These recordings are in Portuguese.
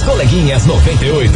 As coleguinhas 98.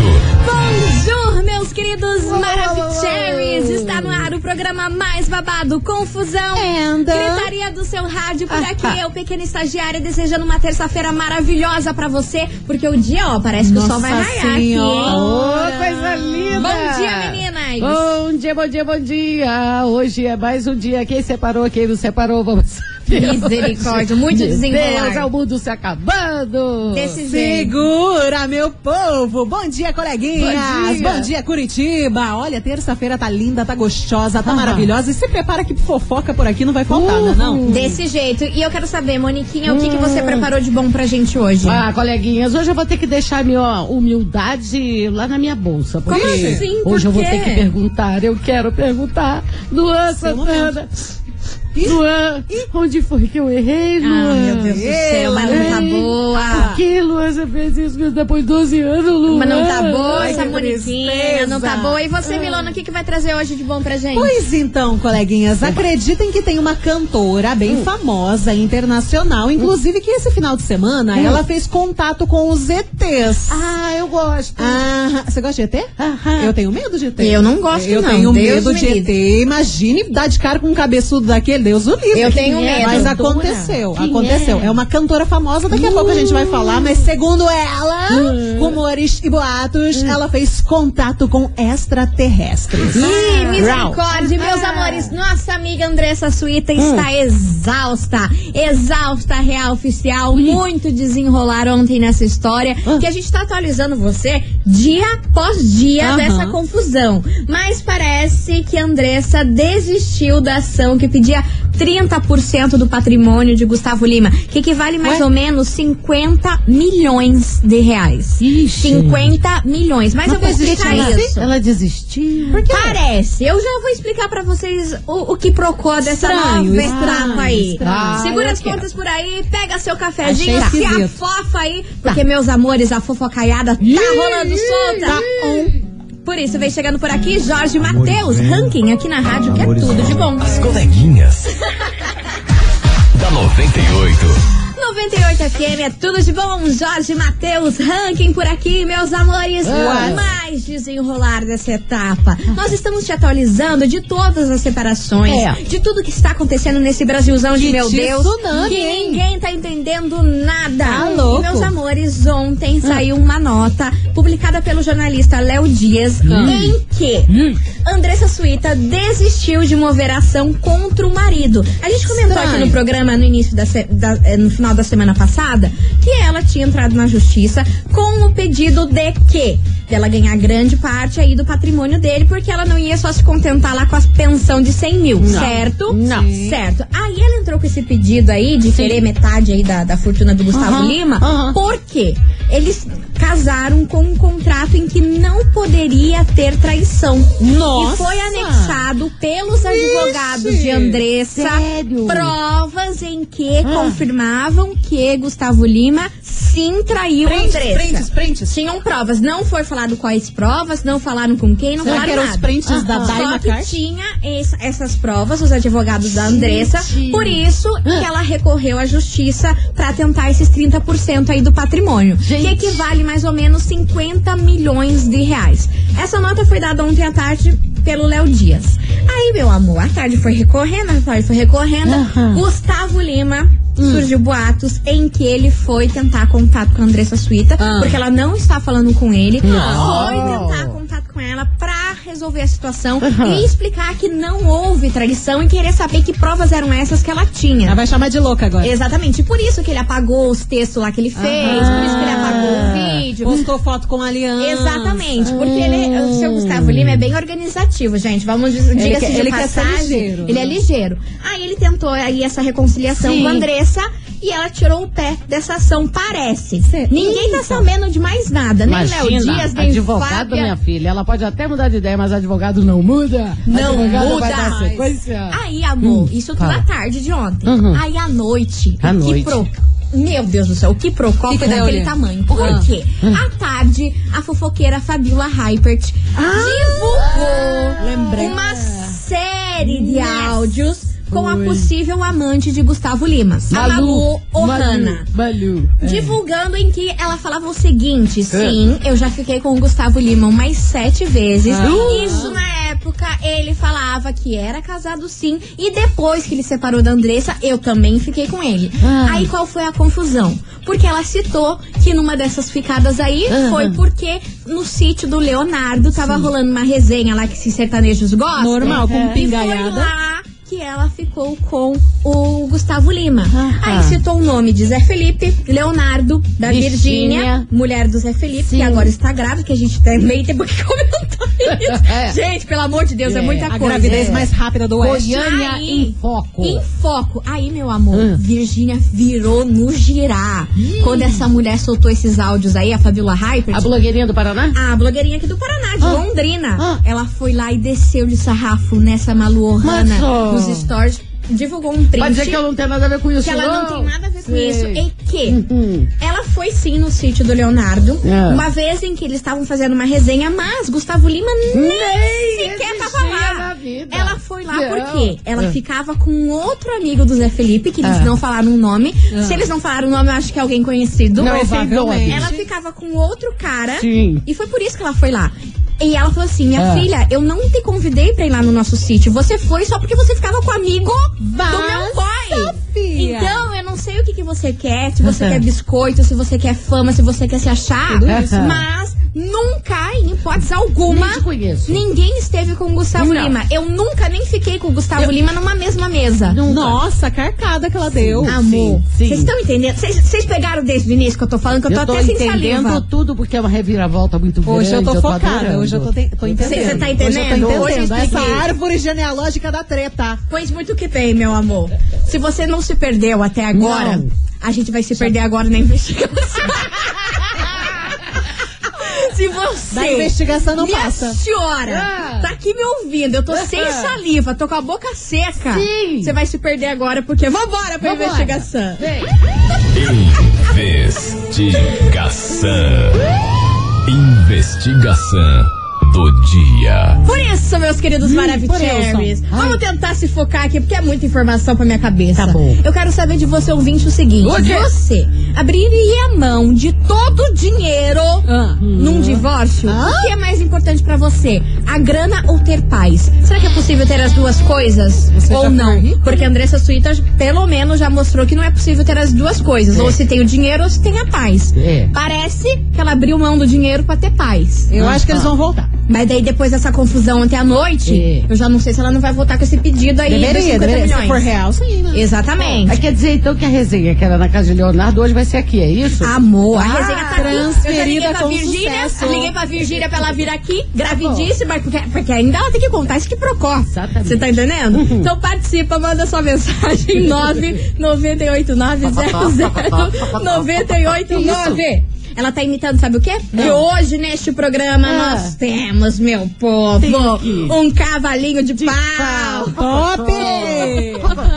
Bonjour, meus queridos Maravicheries! Está no ar o programa mais babado, Confusão. And- Gritaria do seu rádio por aqui. Eu, pequena estagiária, desejando uma terça-feira maravilhosa pra você, porque o dia, ó, parece que o sol vai Nossa raiar aqui. Ô, coisa linda! Bom dia, meninas! Bom dia, bom dia, bom dia! Hoje é mais um dia. Quem separou, quem não separou, vamos. Misericórdia, muito Meu desenrolar. Deus, é o mundo se acabando! Desse jeito. Segura, meu povo! Bom dia, coleguinhas! Bom dia. Bom dia, Curitiba! Olha, terça-feira tá linda, tá gostosa, tá Ah. maravilhosa. E se prepara que fofoca por aqui não vai faltar, né, não? Desse jeito. E eu quero saber, Moniquinha, o que, que você preparou de bom pra gente hoje? Ah, coleguinhas, hoje eu vou ter que deixar a minha humildade lá na minha bolsa. Porque Como assim? Por Hoje eu vou ter que perguntar, eu quero perguntar. Luan Seu Santana. Luan, onde foi que eu errei, Luan? Ah, meu Deus do céu, mas não tá boa. Por que, Luan, você fez isso depois de 12 anos, Luan? Mas não tá boa Ai, essa tristeza. não tá boa. E você, Milona, o que, que vai trazer hoje de bom pra gente? Pois então, coleguinhas, acreditem que tem uma cantora bem famosa, internacional, inclusive que esse final de semana ela fez contato com os ETs. Ah, eu gosto. Ah, você gosta de ET? Aham. Eu tenho medo de ET. Eu não gosto, Eu não. tenho Deus medo me de. ET. Imagine dar de cara com um cabeçudo daquele, Deus o livre. Eu tenho é? medo. Mas Cantora? aconteceu, Quem aconteceu. é? É? uma cantora famosa, daqui a pouco a gente vai falar, mas segundo ela, rumores e boatos, ela fez contato com extraterrestres. Ih, Rau. misericórdia, meus Ah. amores. Nossa amiga Andressa Suíta está exausta. Exausta, real oficial. Muito desenrolar ontem nessa história. Que a gente tá atualizando você dia após dia Aham. dessa confusão. Mas parece que a Andressa desistiu da ação que pedia 30% do patrimônio de Gustavo Lima, que equivale mais Ué? ou menos 50 milhões de reais. Ixi. 50 milhões. Mas, eu vou explicar ela, isso. ela desistiu. Parece. Eu já vou explicar pra vocês o, o que procura dessa nova estranho, etapa aí. estranho. Segura as contas por aí, pega seu cafezinho, Achei se esquisito. afofa aí, porque, meus amores, a fofocaiada tá rolando solta. Tá on. Por isso, vem chegando por aqui Jorge Matheus, ranking aqui na rádio, que é tudo de bom. As coleguinhas. da 98. 98 FM é tudo de bom. Jorge Matheus, ranking por aqui, meus amores. What? Mais desenrolar dessa etapa. Nós estamos te atualizando de todas as separações, É. de tudo que está acontecendo nesse Brasilzão de meu Deus. tsunami, que ninguém tá entendendo nada. Tá louco. E, meus amores, ontem saiu uma nota publicada pelo jornalista Léo Dias em que Andressa Suíta desistiu de mover ação contra o marido. A gente comentou aqui no programa no início da, da- eh, no final da semana passada que ela tinha entrado na justiça com o pedido de que dela ganhar grande parte aí do patrimônio dele, porque ela não ia só se contentar lá com a pensão de 100 mil, certo? Não. Sim. Certo. Aí ela entrou com esse pedido aí de querer metade aí da, da fortuna do Gustavo Aham, Lima, aham. por quê? Eles casaram com um contrato em que não poderia ter traição. Nossa! E foi anexado pelos advogados de Andressa Sério? provas em que Ah. confirmavam que Gustavo Lima sim traiu Prints, Andressa. prints, prints. Tinham provas, não foi falado quais provas, não falaram com quem, não Será falaram que eram nada. os prints da Só que tinha es- essas provas, os advogados da Andressa, Gente. por isso que ela recorreu à justiça pra tentar esses 30% aí do patrimônio, que Gente. Equivale mais ou menos 50 milhões de reais. Essa nota foi dada ontem à tarde pelo Léo Dias. Aí, meu amor, a tarde foi recorrendo, a tarde foi recorrendo. Aham. Gustavo Lima surgiu boatos em que ele foi tentar contato com a Andressa Suíta, Ah. porque ela não está falando com ele. Não. Foi tentar contato com ela pra resolver a situação Aham. e explicar que não houve traição e querer saber que provas eram essas que ela tinha. Ela vai chamar de louca agora. Exatamente, por isso que ele apagou os textos lá que ele fez, por isso que ele apagou o vídeo. Postou foto com aliança. Exatamente, porque ele, o seu Gustavo Lima é bem organizativo, gente. Vamos dizer, diga-se quer- de ele quer ser passagem. ligeiro, ele é ligeiro. Aí ele tentou aí essa reconciliação Sim. com a Andressa e ela tirou o pé dessa ação, parece. Cê- Ninguém tá sabendo de mais nada, nem Léo Imagina, Dias, nem advogado, Fábia. minha filha. Ela pode até mudar de ideia, mas advogado não muda. Não muda. Aí, amor, isso tudo à tarde de ontem. Uhum. Aí à noite, À o que noite. pro... Meu Deus do céu, o que deu, daquele Lê? tamanho. Por Ah. quê? À tarde, a fofoqueira Fabiola Hypert divulgou Lembrei. uma série de áudios com a possível amante de Gustavo Lima, a Malu Ohana. Malu. É. Divulgando em que ela falava o seguinte: sim, eu já fiquei com o Gustavo Lima umas sete vezes. Ah. Isso na época ele falava que era casado sim. E depois que ele separou da Andressa, eu também fiquei com ele. Ah. Aí qual foi a confusão? Porque ela citou que numa dessas ficadas aí Aham. foi porque no sítio do Leonardo tava rolando uma resenha lá que esses sertanejos gostam. Normal, com foi pingaiada. Que ela ficou com o Gustavo Lima. Ah, Aí tá. citou o nome de Zé Felipe, Leonardo, da Virgínia. Mulher do Zé Felipe, Sim. que agora está grávida, que a gente também tem que comentar isso. É. Gente, pelo amor de Deus, é, É, muita A coisa. gravidez É. mais rápida do Oeste. Goiânia Aí, em foco. Em foco. Aí, meu amor, Hum. Virgínia virou no girar. Quando essa mulher soltou esses áudios aí, a Fabiola Hyper, A blogueirinha do Paraná? a blogueirinha aqui do Paraná, de Ah. Londrina. Ah. Ela foi lá e desceu de sarrafo nessa Malu Ohana Mas, ó. Nos stories. Divulgou um print. Pode dizer que ela não tem nada a ver com isso, que ela não tem nada a ver com Sei. isso. E que Uhum. ela foi sim no sítio do Leonardo. É. Uma vez em que eles estavam fazendo uma resenha, mas Gustavo Lima nem, Nem sequer tava lá. Ela foi lá Não. porque ela É. ficava com outro amigo do Zé Felipe, que eles É. não falaram o nome. Se eles não falaram o nome, eu acho que é alguém conhecido. Não, esse é Provavelmente. Ela ficava com outro cara. Sim. E foi por isso que ela foi lá. E ela falou assim: minha Ah. filha, eu não te convidei pra ir lá no nosso sítio. Você foi só porque você ficava com o amigo do meu boy. filha. Então, eu não sei o que, que você quer, se você quer biscoito, se você quer fama, se você quer se achar. Tudo isso. Mas nunca, hipótese alguma, ninguém esteve com o Gustavo Não. Lima. Eu nunca nem fiquei com o Gustavo Lima numa mesma mesa. Nossa, a carcada que ela deu. Amor, sim. vocês estão entendendo? Vocês- pegaram desde o início que eu tô falando que eu tô, Eu tô até sem entendendo saliva. tudo porque é uma reviravolta muito grande. Hoje eu tô focada, adorando. hoje eu tô, te- tô entendendo. Você tá Hoje entendendo? eu tô Hoje eu entendendo. Essa árvore genealógica da treta. Pois muito que bem, meu amor. Se você não se perdeu até agora, Não. a gente vai se perder agora na investigação. Se você. Da investigação não minha passa. senhora, Ah. tá aqui me ouvindo. Eu tô sem saliva, tô com a boca seca. Sim. Você vai se perder agora, porque vambora pra Vambora. investigação. Vem. Investigação. Investigação do dia. Por isso, meus queridos Maravicheries, isso. vamos tentar se focar aqui, porque é muita informação pra minha cabeça. Tá bom. Eu quero saber de você, ouvinte, o seguinte: O você abriria a mão de todo o dinheiro Ah. num divórcio? Ah? O que é mais importante pra você? A grana ou ter paz? Será que é possível ter as duas coisas? Você ou não? Porque a Andressa Suíta, pelo menos, já mostrou que não é possível ter as duas coisas. É. Ou se tem o dinheiro ou se tem a paz. É. Parece que ela abriu mão do dinheiro pra ter paz. Eu Ah, acho que eles vão voltar. Mas daí depois dessa confusão até a noite, É. eu já não sei se ela não vai voltar com esse pedido aí dos Deveria, 50 deveria. Se milhões. for real, sim, né? Exatamente. Mas quer dizer então que a resenha que era na casa de Leonardo hoje vai ser aqui, é isso? Amor, a Ah, resenha tá aqui. Eu já liguei transferida pra com Virgínia, sucesso. liguei pra Virgínia pra ela vir aqui, gravidíssima, porque, porque ainda ela tem que contar isso que procó. Exatamente. Uhum. Você tá entendendo? Então participa, manda sua mensagem 998900989. Ela tá imitando, sabe o quê? E hoje, neste programa, Ah. nós temos, meu povo, que- um cavalinho de, pau. Top!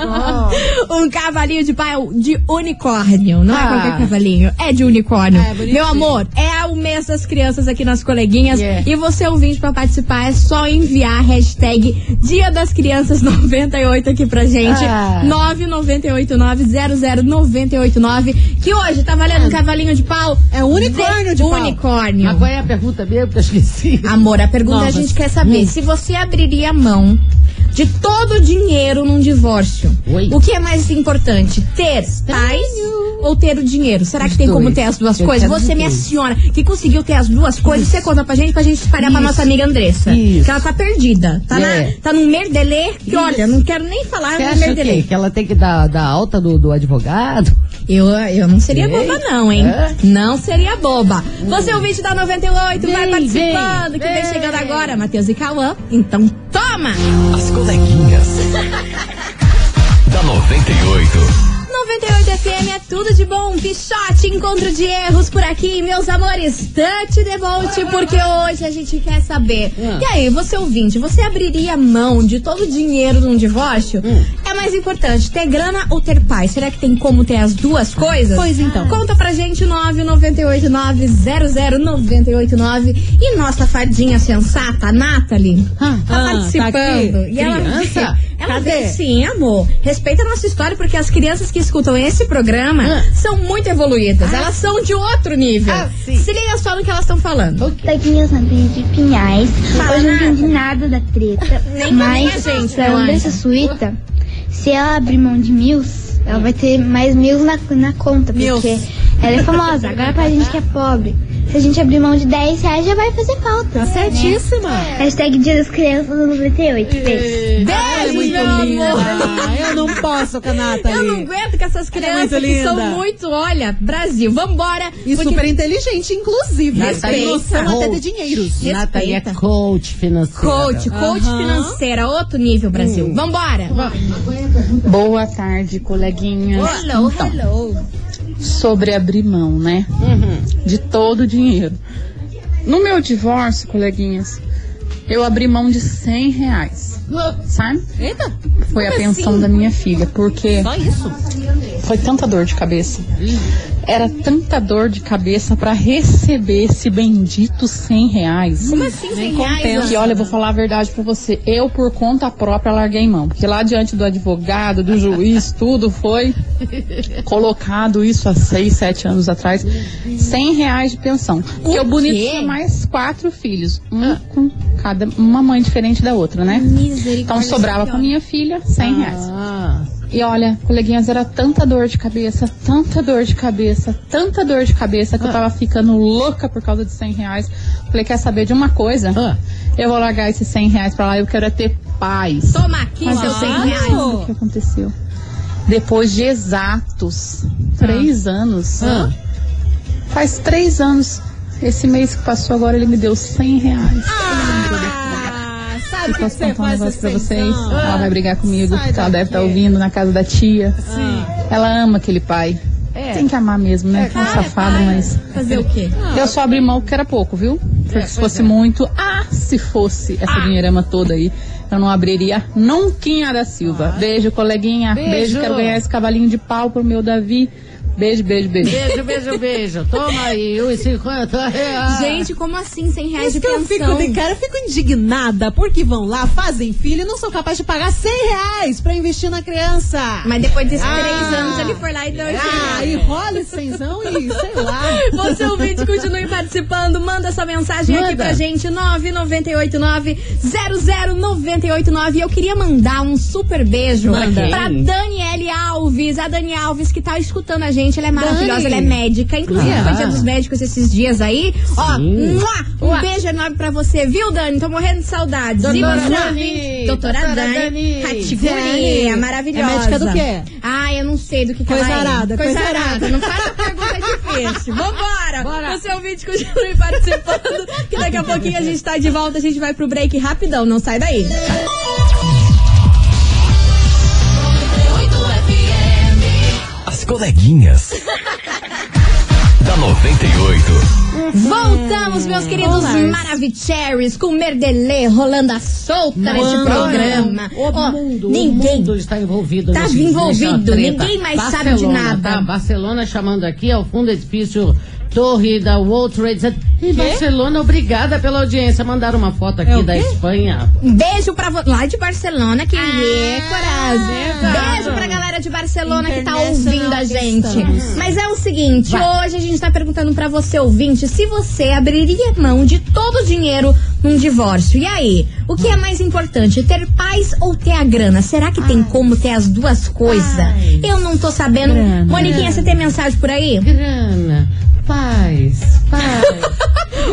um cavalinho de pau de unicórnio. Não é Ah. qualquer cavalinho, é de unicórnio. É. Meu amor, é o mês das crianças aqui nas coleguinhas. Yeah. E você ouvinte pra participar é só enviar a hashtag Dia das Crianças 98 aqui pra gente. Ah. 998900989. Que hoje tá valendo um cavalinho de pau. É unicórnio de pau. Unicórnio. Qual é a pergunta mesmo que eu esqueci? Amor, a pergunta Não, a gente mas- quer saber se você abriria a mão de todo o dinheiro num divórcio. Oi. O que é mais importante? Ter paz ou ter o dinheiro? Será que Os tem como dois. ter as duas Eu coisas? Você, dois. senhora, que conseguiu ter as duas coisas, você conta pra gente pra gente espalhar pra Isso. nossa amiga Andressa. Isso. Que ela tá perdida. Tá, É. na, tá num merdelê que, Isso. olha, não quero nem falar Você no o merdelê. Que ela tem que dar, dar alta do, do advogado? Eu, eu não seria Ei. boba, não, hein? É? Não seria boba. Você, ouvinte da 98, vai Vem, participando, vem, que vem vem. chegando agora, Matheus e Cauã. Então, toma! As coleguinhas. da 98. 98 FM é tudo de bom. Pichote, encontro de erros por aqui, meus amores. Touch the boat, porque hoje a gente quer saber. Hum. E aí, você ouvinte, você abriria mão de todo o dinheiro num divórcio? É mais importante ter grana ou ter paz? Será que tem como ter as duas coisas? Pois então. Conta pra gente 998900989 e nossa fadinha sensata, a Nathalie, Ah, tá ah, participando. tá e ela, Criança? ela Cadê? vem sim, amor. Respeita a nossa história, porque as crianças que escutam esse programa Ah. são muito evoluídas. Elas são de outro nível. Ah, sim. Se liga só no que elas estão falando. Tadinhas na de Pinhais. Fala Hoje eu não nada. entendi nada da treta. Nem mas a gente, eu acho. Suíta, se ela abrir mão de mil, ela vai ter mais mil na, na conta, Mils. porque ela é famosa. Agora pra gente que é pobre, se a gente abrir mão de 10 reais, já vai fazer falta. Tá certíssima. Hashtag Dia das Crianças no 98. Beijo. É muito meu amor. Eu não posso com a Nathalie. Eu não aguento com essas crianças muito que são muito, olha, Brasil, vambora. E porque- super inteligente, inclusive. Respeita. Tem noção até Coach. de dinheiros. Nathalie é coach financeira. Coach, coach Aham. financeira, outro nível, Brasil. Vambora. Boa tarde, coleguinhas. Hello, Então, hello. Sobre abrir mão, né? De todo o dinheiro. No meu divórcio, coleguinhas, eu abri mão de 100 reais, sabe? Eita, Foi a pensão assim? da minha filha, porque só isso. foi tanta dor de cabeça. Era tanta dor de cabeça pra receber esse bendito 100 reais. Como assim, Nem 100 reais? Que olha, eu vou falar a verdade pra você. Eu, por conta própria, larguei mão. Porque lá diante do advogado, do juiz, tudo foi colocado isso há seis, sete anos atrás. 100 reais de pensão. Porque o bonito quê? tinha mais quatro filhos. Um com cada, uma mãe diferente da outra, né? Então sobrava pra minha filha 100 reais. Ah, E olha, coleguinhas, era tanta dor de cabeça, tanta dor de cabeça, tanta dor de cabeça que eu tava ficando louca por causa de 100 reais. Falei, quer saber de uma coisa? ah. Eu vou largar esses 100 reais pra lá, eu quero é ter paz. Toma aqui Mas seus eu 100 sei reais. o que aconteceu. Depois de exatos três anos, Ah. faz três anos, esse mês que passou agora, ele me deu 100 reais. Ah, sabe o que posso contar um negócio pra esse vocês? cenzão? Ela vai brigar comigo, Sai porque ela deve estar daqui. ouvindo na casa da tia. Sim. Ela ama aquele pai. É. Tem que amar mesmo, né? É, um safado, mas. Fazer o quê? Eu só abri mão porque era pouco, viu? Porque se fosse muito. Ah, se fosse essa dinheirama toda aí, eu não abriria nunca da Silva. Beijo, coleguinha. Beijo. Beijo. Quero ganhar esse cavalinho de pau pro meu Davi. Beijo, beijo, beijo. Beijo, beijo, beijo. Toma aí, 1,50 reais. Gente, como assim 100 reais Isso de que eu pensão? fico de cara, eu fico indignada porque vão lá, fazem filho e não são capazes de pagar 100 reais pra investir na criança. Mas depois desses Ah. três anos ele foi lá e deu Ah, e rola esse cenzão e sei lá. Você ouvinte, continue participando. Manda sua mensagem aqui Manda. pra gente, 998900989. E eu queria mandar um super beijo Manda. pra Daniele Alves. A Dani Alves que tá escutando a gente, ela é maravilhosa, Dani. ela é médica. Inclusive, Ah. foi dia dos médicos esses dias aí. Ó, Sim. mua, um Uá. beijo enorme pra você, viu, Dani? Tô morrendo de saudades. Doutora você, Dani. Doutora, Doutora Dani. Dani. Categoria, Dani. maravilhosa. É médica do quê? Ah, eu não sei do que, que Coisa ela é. arada, Coisa, coisa arada. arada. Não faça pergunta difícil. Vambora. Bora. Você ouvinte, continue participando. Que daqui a pouquinho a gente tá de volta. A gente vai pro break rapidão. Não sai daí. Coleguinhas. da 98. Voltamos, meus queridos Maravicheries, com Merdelê rolando a solta neste Mano, programa. O Ó, mundo, ninguém o mundo está envolvido tá nesse- envolvido, nessa treta. ninguém mais sabe de Barcelona, nada. Tá? Barcelona chamando aqui ao fundo do edifício Torre da World Trade Center. E Barcelona, obrigada pela audiência. Mandaram uma foto aqui É da? Espanha. Um beijo pra vo... lá de Barcelona, que é Ah, coragem. Beijo pra galera de Barcelona que tá ouvindo a gente. estamos. Mas é o seguinte, Vai. hoje a gente tá perguntando pra você, ouvinte, se você abriria mão de todo o dinheiro num divórcio. E aí, o que é mais importante, ter paz ou ter a grana? Será que tem como ter as duas coisas? Ai. Eu não tô sabendo. Grana. Moniquinha, você tem mensagem por aí? Grana, paz, paz.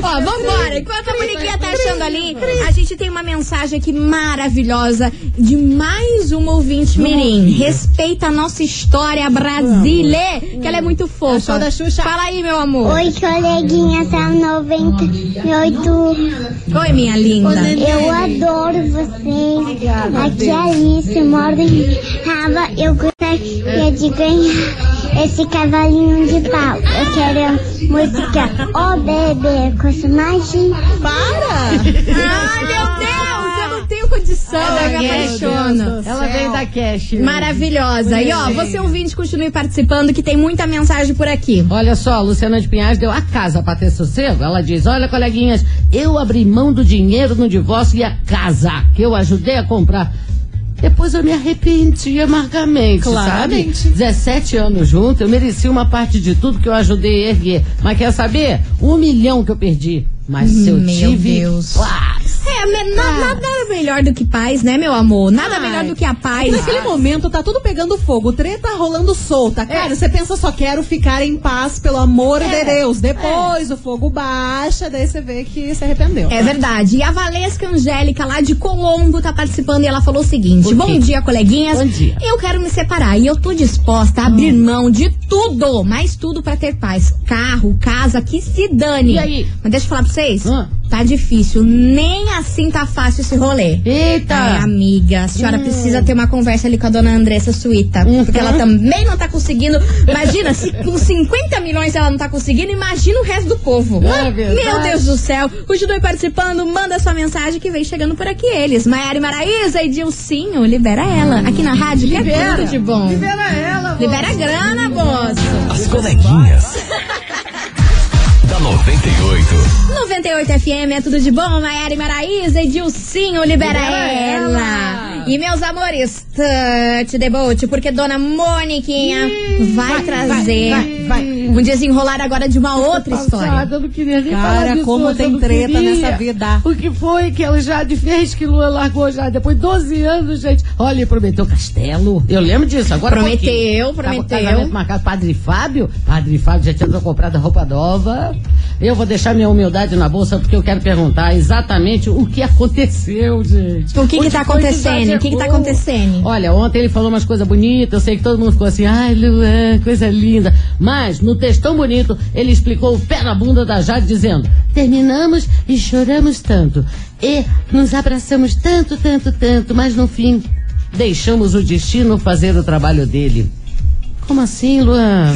Ó, vambora. Enquanto a Moniquinha tá achando ali, a gente tem uma mensagem aqui maravilhosa de mais uma ouvinte mirim. Respeita a nossa história, Brasília, que ela é muito fofa. Show da Xuxa. Fala aí, meu amor. Oi, coleguinha, tá 98. Oi, minha linda. Eu adoro vocês. Aqui é a Alice, moro em Rava. Eu gostaria de ganhar esse cavalinho de pau. Eu quero a música Ô Bebê com magia. Para! Ai, meu Deus, eu não tenho condição, eu me Cash. apaixono. Ela vem da Cash. Maravilhosa. E ó, você ouvinte, continue participando que tem muita mensagem por aqui. Olha só, a Luciana de Pinhais deu a casa pra ter sossego. Ela diz: Olha, coleguinhas, eu abri mão do dinheiro no divórcio e a casa que eu ajudei a comprar. Depois eu me arrependi amargamente, Claramente. sabe? 17 anos juntos, eu mereci uma parte de tudo que eu ajudei a erguer. Mas quer saber? Um milhão que eu perdi. Mas se eu Meu tive. Deus. paz. É, me- na- nada melhor do que paz, né, meu amor? Nada Ai. melhor do que a paz. Naquele momento tá tudo pegando fogo, treta rolando solta. Cara, você pensa só quero ficar em paz, pelo amor de Deus. Depois o fogo baixa, daí você vê que se arrependeu. É verdade. E a Valesca Angélica, lá de Colombo, tá participando e ela falou o seguinte: O? Bom dia, coleguinhas. Bom dia. Eu quero me separar e eu tô disposta a abrir mão de tudo, mais tudo pra ter paz. Carro, casa, que se dane. E aí? Mas deixa eu falar pra vocês: Ah. Tá difícil. Nem assim tá fácil esse rolê. Eita! Ai, amiga, a senhora precisa ter uma conversa ali com a dona Andressa Suíta. Uhum. Porque ela também não tá conseguindo. Imagina, se com 50 milhões ela não tá conseguindo, imagina o resto do povo. É verdade. Meu Deus do céu. Continue participando, manda sua mensagem que vem chegando por aqui eles. Maiara e Maraísa e Dilcinho, libera ela. Aqui na rádio, que é tudo de bom. Libera ela, Libera a grana, moço. As coleguinhas. Da 98. 98 FM é tudo de bom, Maiara e Maraísa e Dilcinho, libera, Libera ela. ela. E meus amores, touch the boat, porque Dona Moniquinha vai, trazer vai, vai. Um desenrolar agora de uma outra história. Passada, eu não queria nem Cara, falar disso como tem treta queria. nessa vida. O que foi que ela já fez que Lua largou já depois de 12 anos, gente? Olha, ele prometeu castelo. Eu lembro disso. Agora Prometeu, pouquinho. prometeu. Marcado Padre Fábio. Padre Fábio já tinha comprado roupa nova. Eu vou deixar minha humildade na bolsa porque eu quero perguntar exatamente o que aconteceu, gente. O que tá foi acontecendo? O que tá exagerou? acontecendo? Olha, ontem ele falou umas coisas bonitas, eu sei que todo mundo ficou assim, ai, Luan, coisa linda. Mas, no texto tão bonito, ele explicou o pé na bunda da Jade, dizendo: Terminamos e choramos tanto. E nos abraçamos tanto, tanto, tanto, mas no fim, deixamos o destino fazer o trabalho dele. Como assim, Luan?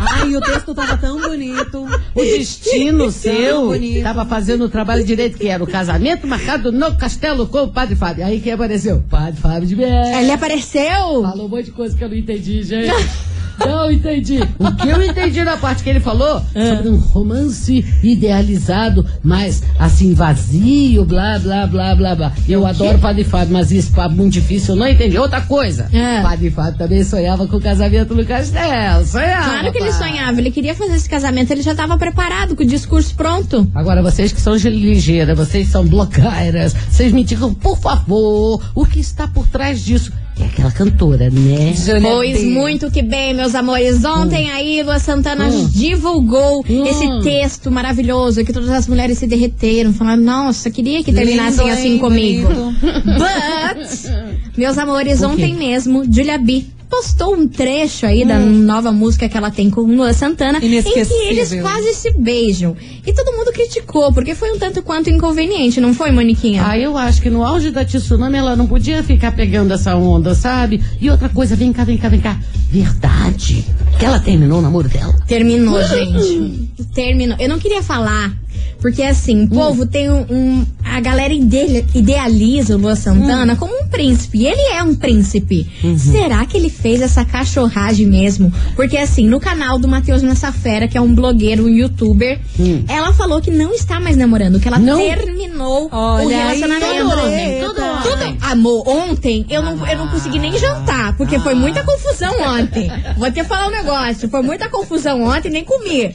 Ai, o texto tava tão bonito. O destino seu tava fazendo o trabalho direito, que era o casamento marcado no castelo com o Padre Fábio. Aí quem apareceu? Padre Fábio de Bé. Ele apareceu? Falou um monte de coisa que eu não entendi, gente. Não entendi. O que eu entendi na parte que ele falou sobre um romance idealizado, mas assim, vazio, blá, blá, blá, blá, blá. Eu adoro Padre Fábio, mas isso é muito difícil, eu não entendi. Outra coisa. É. Padre Fábio também sonhava com o casamento no castelo. Sonhava. Claro que ele sonhava, ele queria fazer esse casamento, ele já tava preparado com o discurso pronto. Agora, vocês que são ligeiras, vocês são blogueiras, vocês me digam, por favor, o que está por trás disso? É aquela cantora, né? Pois muito que bem, meus amores. Ontem aí, Lua Santana Hum. divulgou Hum. esse texto maravilhoso que todas as mulheres se derreteram, falaram, nossa, queria que terminassem Lindo, assim hein, comigo. bonito. But, meus amores, ontem mesmo, Julia B postou um trecho aí da nova música que ela tem com Lua Santana, em que eles quase se beijam. E todo mundo criticou, porque foi um tanto quanto inconveniente, não foi, Moniquinha? Ah, eu acho que no auge da tsunami ela não podia ficar pegando essa onda, sabe? E outra coisa, vem cá, vem cá, vem cá. Verdade. Que ela terminou o namoro dela. Terminou, gente. Terminou. Eu não queria falar, porque assim, o povo tem um. um- a galera ide- idealiza o Lua Santana como um príncipe. E ele é um príncipe. Será que ele fez essa cachorragem mesmo? Porque assim, no canal do Matheus Massafera, que é um blogueiro, um youtuber, ela falou que não está mais namorando, que ela Não? terminou o Olha aí, relacionamento. tudo ontem, treta. Tudo ontem. Tudo, amor, ontem eu não, eu não consegui nem jantar, porque foi muita confusão ontem. Vou te falar um negócio, foi muita confusão ontem, nem comi.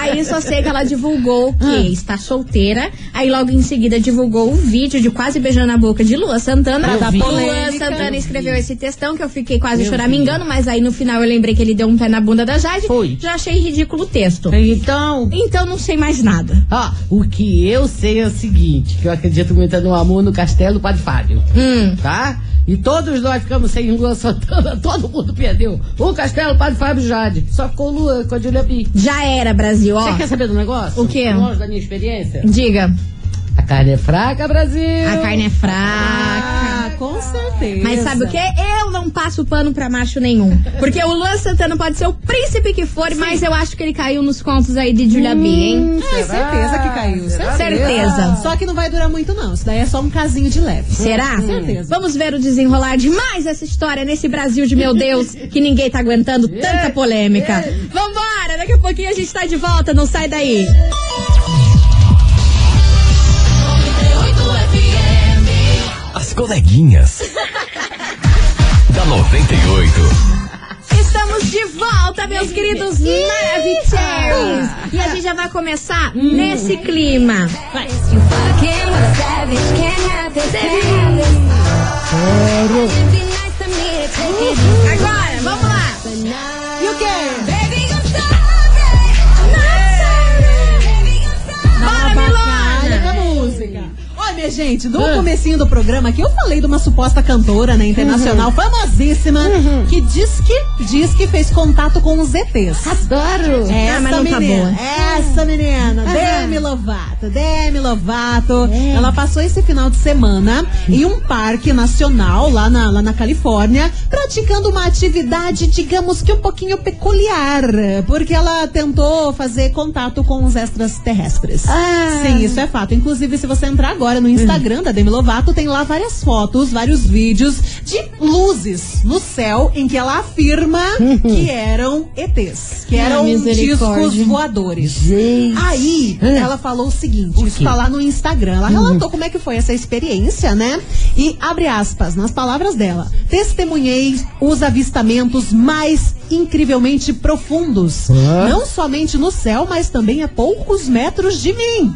Aí só sei que ela divulgou que está solteira, aí logo em seguida divulgou o vídeo de quase beijando a boca de Lua Santana. Pra dar Lua. Santana escreveu esse textão que eu fiquei quase Eu choramingando, mas aí no final eu lembrei que ele deu um pé na bunda da Jade. Foi. Já achei ridículo o texto. Então, Então não sei mais nada. ó, o que eu sei é o seguinte, que eu acredito muito no amor no castelo Padre Fábio. Hum. Tá? E todos nós ficamos sem Lua Santana, todo mundo perdeu. O castelo Padre Fábio Jade. Só ficou Lua com a Julia B. Já era, Brasil, ó. Você quer saber do negócio? O quê? Longe da minha experiência? Diga. A carne é fraca, Brasil. A carne é fraca. Ah, com certeza. Mas sabe o que? Eu não passo pano pra macho nenhum. Porque o Luan Santana pode ser o príncipe que for, mas eu acho que ele caiu nos contos aí de Julia B, hein? Ah, certeza que caiu. Será? Certeza. Só que não vai durar muito, não. Isso daí é só um casinho de leve. Será? Certeza. Vamos ver o desenrolar de mais essa história nesse Brasil de meu Deus, que ninguém tá aguentando tanta polêmica. Vambora! Daqui a pouquinho a gente tá de volta, não sai daí. As coleguinhas. 98. Estamos de volta, meus queridos Maravicheries! E a gente já vai começar nesse clima. Agora, vamos lá! E o quê? Minha gente, no comecinho do programa aqui eu falei de uma suposta cantora, né, internacional, famosíssima, que diz que diz que fez contato com os ETs. Adoro! Essa Ah, tá menina, boa. essa menina, Demi Lovato, Demi Lovato, ela passou esse final de semana em um parque nacional lá na, lá na Califórnia, praticando uma atividade, digamos que um pouquinho peculiar, porque ela tentou fazer contato com os extraterrestres. Ah. Sim, isso é fato. Inclusive, se você entrar agora no Instagram da Demi Lovato, tem lá várias fotos, vários vídeos de luzes no céu em que ela afirma que eram ETs, que eram misericórdia. discos voadores. Gente. Aí, Ah. ela falou o seguinte, isso tá lá no Instagram. Ela relatou como é que foi essa experiência, né? E abre aspas, nas palavras dela. Testemunhei os avistamentos mais incrivelmente profundos. Não somente no céu, mas também a poucos metros de mim.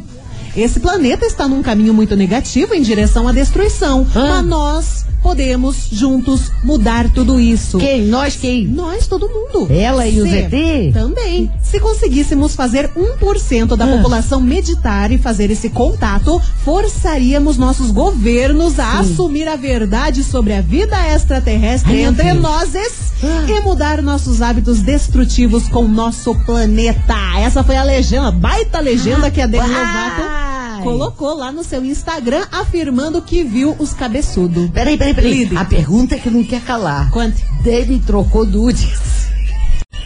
Esse planeta está num caminho muito negativo em direção à destruição. Ah. Mas nós podemos juntos mudar tudo isso. Quem? Nós quem? Nós, todo mundo. Ela e Você ET? Também. Se conseguíssemos fazer 1% da Ah. população meditar e fazer esse contato, forçaríamos nossos governos a assumir a verdade sobre a vida extraterrestre Ai, entre nós Ah. e mudar nossos hábitos destrutivos com o nosso planeta. Essa foi a legenda, baita legenda que a Demi Lovato. Colocou lá no seu Instagram, afirmando que viu os cabeçudos. Peraí, peraí, peraí. Lide. A pergunta é que não quer calar. Conte. Demi trocou nudes.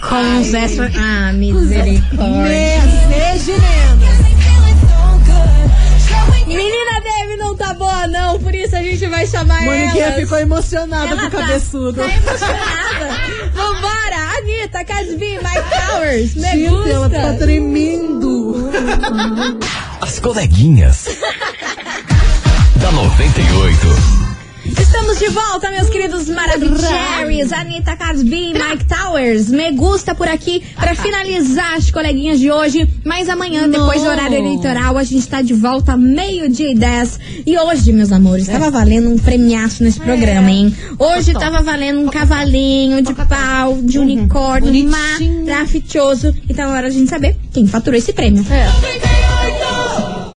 Com os extra... Ah, misericórdia. Seja. Menina Deve não tá boa, não. Por isso a gente vai chamar Moniquinha ela. ficou emocionada Ela com o tá- cabeçudo. Tá, emocionada. Vambora, Anitta, Casby, Mike Towers. Me Gente, ela tá tremendo. As coleguinhas. da 98. Estamos de volta, meus queridos Maravicheries, Anitta Casby, Mike Towers. Me gusta por aqui pra finalizar as coleguinhas de hoje. Mas amanhã, depois do horário eleitoral, a gente tá de volta meio-dia e 10. E hoje, meus amores, tava valendo um premiaço nesse programa, hein? Hoje tava valendo um cavalinho de pau, de unicórnio Bonitinho. maravilhoso. E tá na hora de a gente saber quem faturou esse prêmio. É.